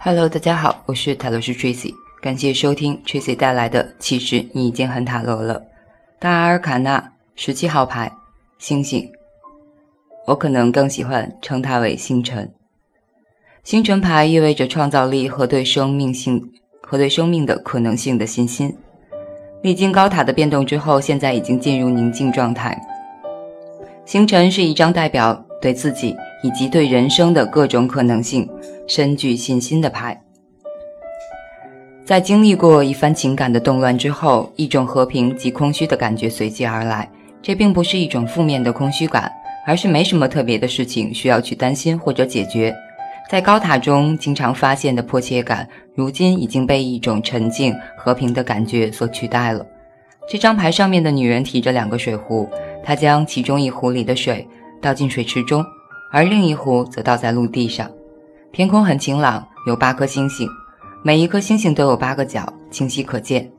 Hello，大家好，我是塔罗师 Tracy，感谢收听 Tracy 带来的《其实你已经很塔罗了》。大阿尔卡纳十七号牌，星星。我可能更喜欢称它为星辰。星辰牌意味着创造力和对生命性和对生命的可能性的信心。历经高塔的变动之后，现在已经进入宁静状态。星辰是一张代表对自己以及对人生的各种可能性深具信心的牌。在经历过一番情感的动乱之后，一种和平及空虚的感觉随即而来。这并不是一种负面的空虚感，而是没什么特别的事情需要去担心或者解决。在高塔中经常发现的迫切感，如今已经被一种沉静和平的感觉所取代了。这张牌上面的女人提着两个水壶，她将其中一壶里的水倒进水池中，而另一壶则倒在陆地上。天空很晴朗，有八颗星星，每一颗星星都有八个角，清晰可见。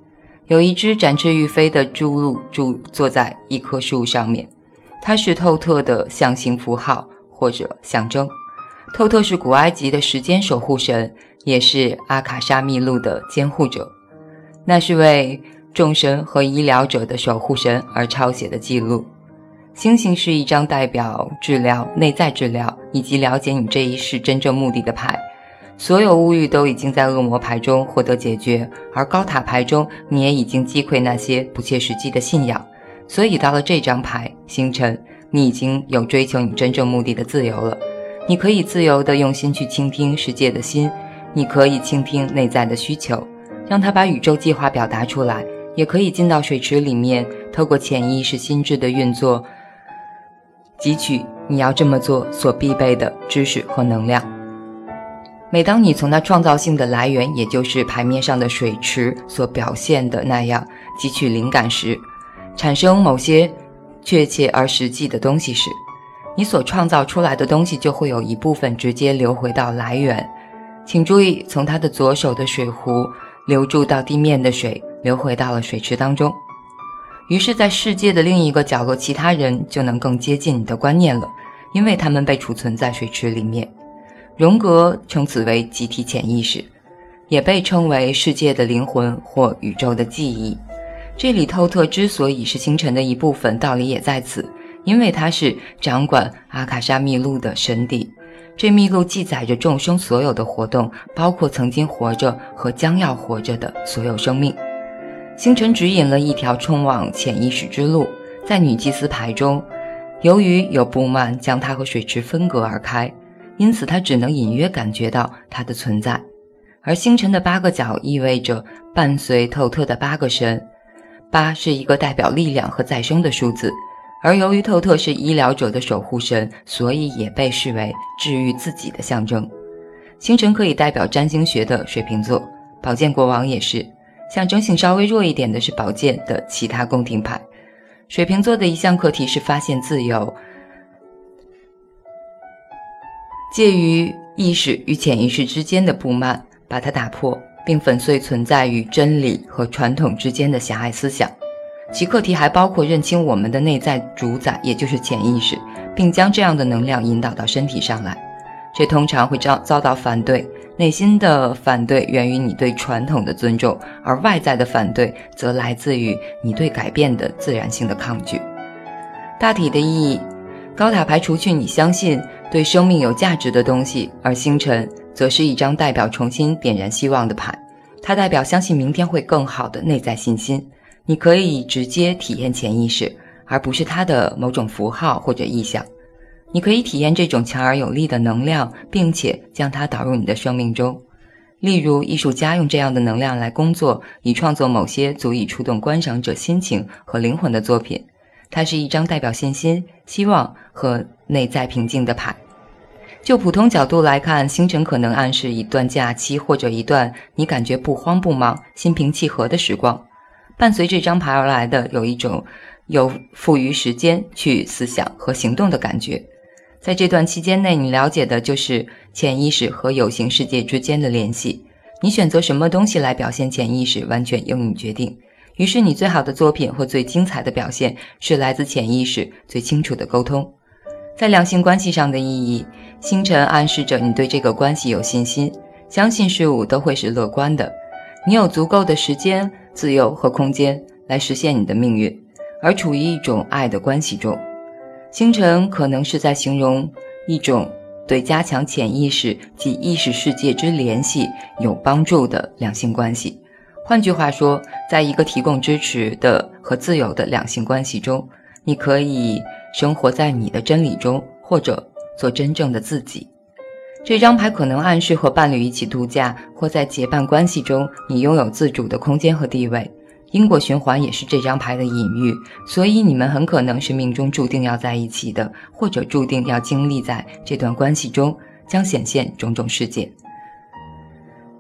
有一只展翅欲飞的朱鹭住坐在一棵树上面，它是透特的象形符号或者象征。透特是古埃及的时间守护神，也是阿卡莎密录的监护者。那是为众神和医疗者的守护神而抄写的记录。星星是一张代表治疗、内在治疗以及了解你这一世真正目的的牌。所有物欲都已经在恶魔牌中获得解决，而高塔牌中你也已经击溃那些不切实际的信仰。所以到了这张牌星辰，你已经有追求你真正目的的自由了。你可以自由地用心去倾听世界的心，你可以倾听内在的需求，让他把宇宙计划表达出来，也可以进到水池里面，透过潜意识心智的运作，汲取你要这么做所必备的知识和能量。每当你从那创造性的来源，也就是牌面上的水池所表现的那样汲取灵感时，产生某些确切而实际的东西时。你所创造出来的东西就会有一部分直接流回到来源，请注意，从他的左手的水壶流注到地面的水流回到了水池当中。于是，在世界的另一个角落，其他人就能更接近你的观念了，因为他们被储存在水池里面。荣格称此为集体潜意识，也被称为世界的灵魂或宇宙的记忆。这里透特之所以是星辰的一部分，道理也在此。因为他是掌管阿卡莎密录的神邸，这密录记载着众生所有的活动，包括曾经活着和将要活着的所有生命。星辰指引了一条通往潜意识之路，在女祭司牌中，由于有布幔将它和水池分隔而开，因此它只能隐约感觉到它的存在。而星辰的八个角意味着伴随透特的八个神，八是一个代表力量和再生的数字。而由于透特是医疗者的守护神，所以也被视为治愈自己的象征。星辰可以代表占星学的水瓶座，宝剑国王也是。象征性稍微弱一点的是宝剑的其他宫廷牌。水瓶座的一项课题是发现自由，介于意识与潜意识之间的布幔，把它打破，并粉碎存在于真理和传统之间的狭隘思想。其课题还包括认清我们的内在主宰，也就是潜意识，并将这样的能量引导到身体上来。这通常会遭遭到反对，内心的反对源于你对传统的尊重，而外在的反对则来自于你对改变的自然性的抗拒。大体的意义，高塔牌除去你相信对生命有价值的东西，而星辰则是一张代表重新点燃希望的牌，它代表相信明天会更好的内在信心。你可以直接体验潜意识，而不是它的某种符号或者意象。你可以体验这种强而有力的能量，并且将它导入你的生命中。例如，艺术家用这样的能量来工作，以创作某些足以触动观赏者心情和灵魂的作品。它是一张代表信心、希望和内在平静的牌。就普通角度来看，星辰可能暗示一段假期，或者一段你感觉不慌不忙、心平气和的时光。伴随这张牌而来的，有一种有富余时间去思想和行动的感觉。在这段期间内，你了解的就是潜意识和有形世界之间的联系。你选择什么东西来表现潜意识，完全由你决定。于是，你最好的作品或最精彩的表现，是来自潜意识最清楚的沟通。在两性关系上的意义，星辰暗示着你对这个关系有信心。相信事物都会是乐观的。你有足够的时间、自由和空间来实现你的命运，而处于一种爱的关系中。星辰可能是在形容一种对加强潜意识及意识世界之联系有帮助的两性关系。换句话说，在一个提供支持的和自由的两性关系中，你可以生活在你的真理中，或者做真正的自己。这张牌可能暗示和伴侣一起度假，或在结伴关系中，你拥有自主的空间和地位。因果循环也是这张牌的隐喻，所以你们很可能是命中注定要在一起的，或者注定要经历在这段关系中，将显现种种事件。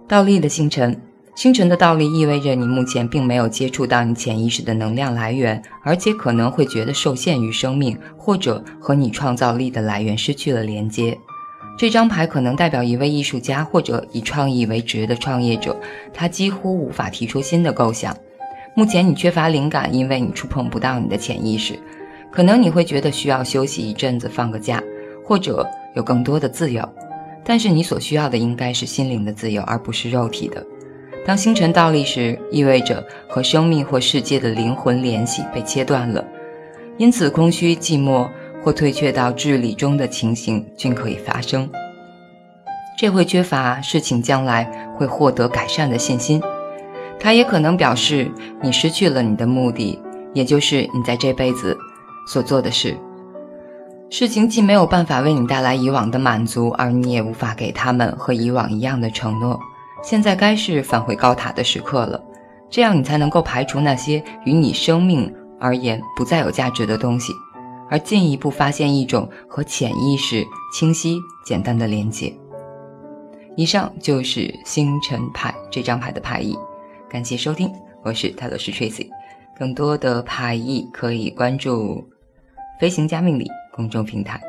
倒立的星辰。星辰的倒立意味着你目前并没有接触到你潜意识的能量来源，而且可能会觉得受限于生命，或者和你创造力的来源失去了连接。这张牌可能代表一位艺术家或者以创意为职的创业者，他几乎无法提出新的构想。目前你缺乏灵感，因为你触碰不到你的潜意识。可能你会觉得需要休息一阵子，放个假，或者有更多的自由。但是你所需要的应该是心灵的自由，而不是肉体的。当星辰倒立时，意味着和生命或世界的灵魂联系被切断了，因此空虚、寂寞或退却到智力中的情形均可以发生。这会缺乏事情将来会获得改善的信心。它也可能表示你失去了你的目的，也就是你在这辈子所做的事。事情既没有办法为你带来以往的满足，而你也无法给他们和以往一样的承诺。现在该是返回高塔的时刻了，这样你才能够排除那些与你生命而言不再有价值的东西，而进一步发现一种和潜意识清晰简单的连接。以上就是星辰牌这张牌的牌意，感谢收听，我是泰罗斯 Tracy，更多的牌艺可以关注飞行家命理公众平台。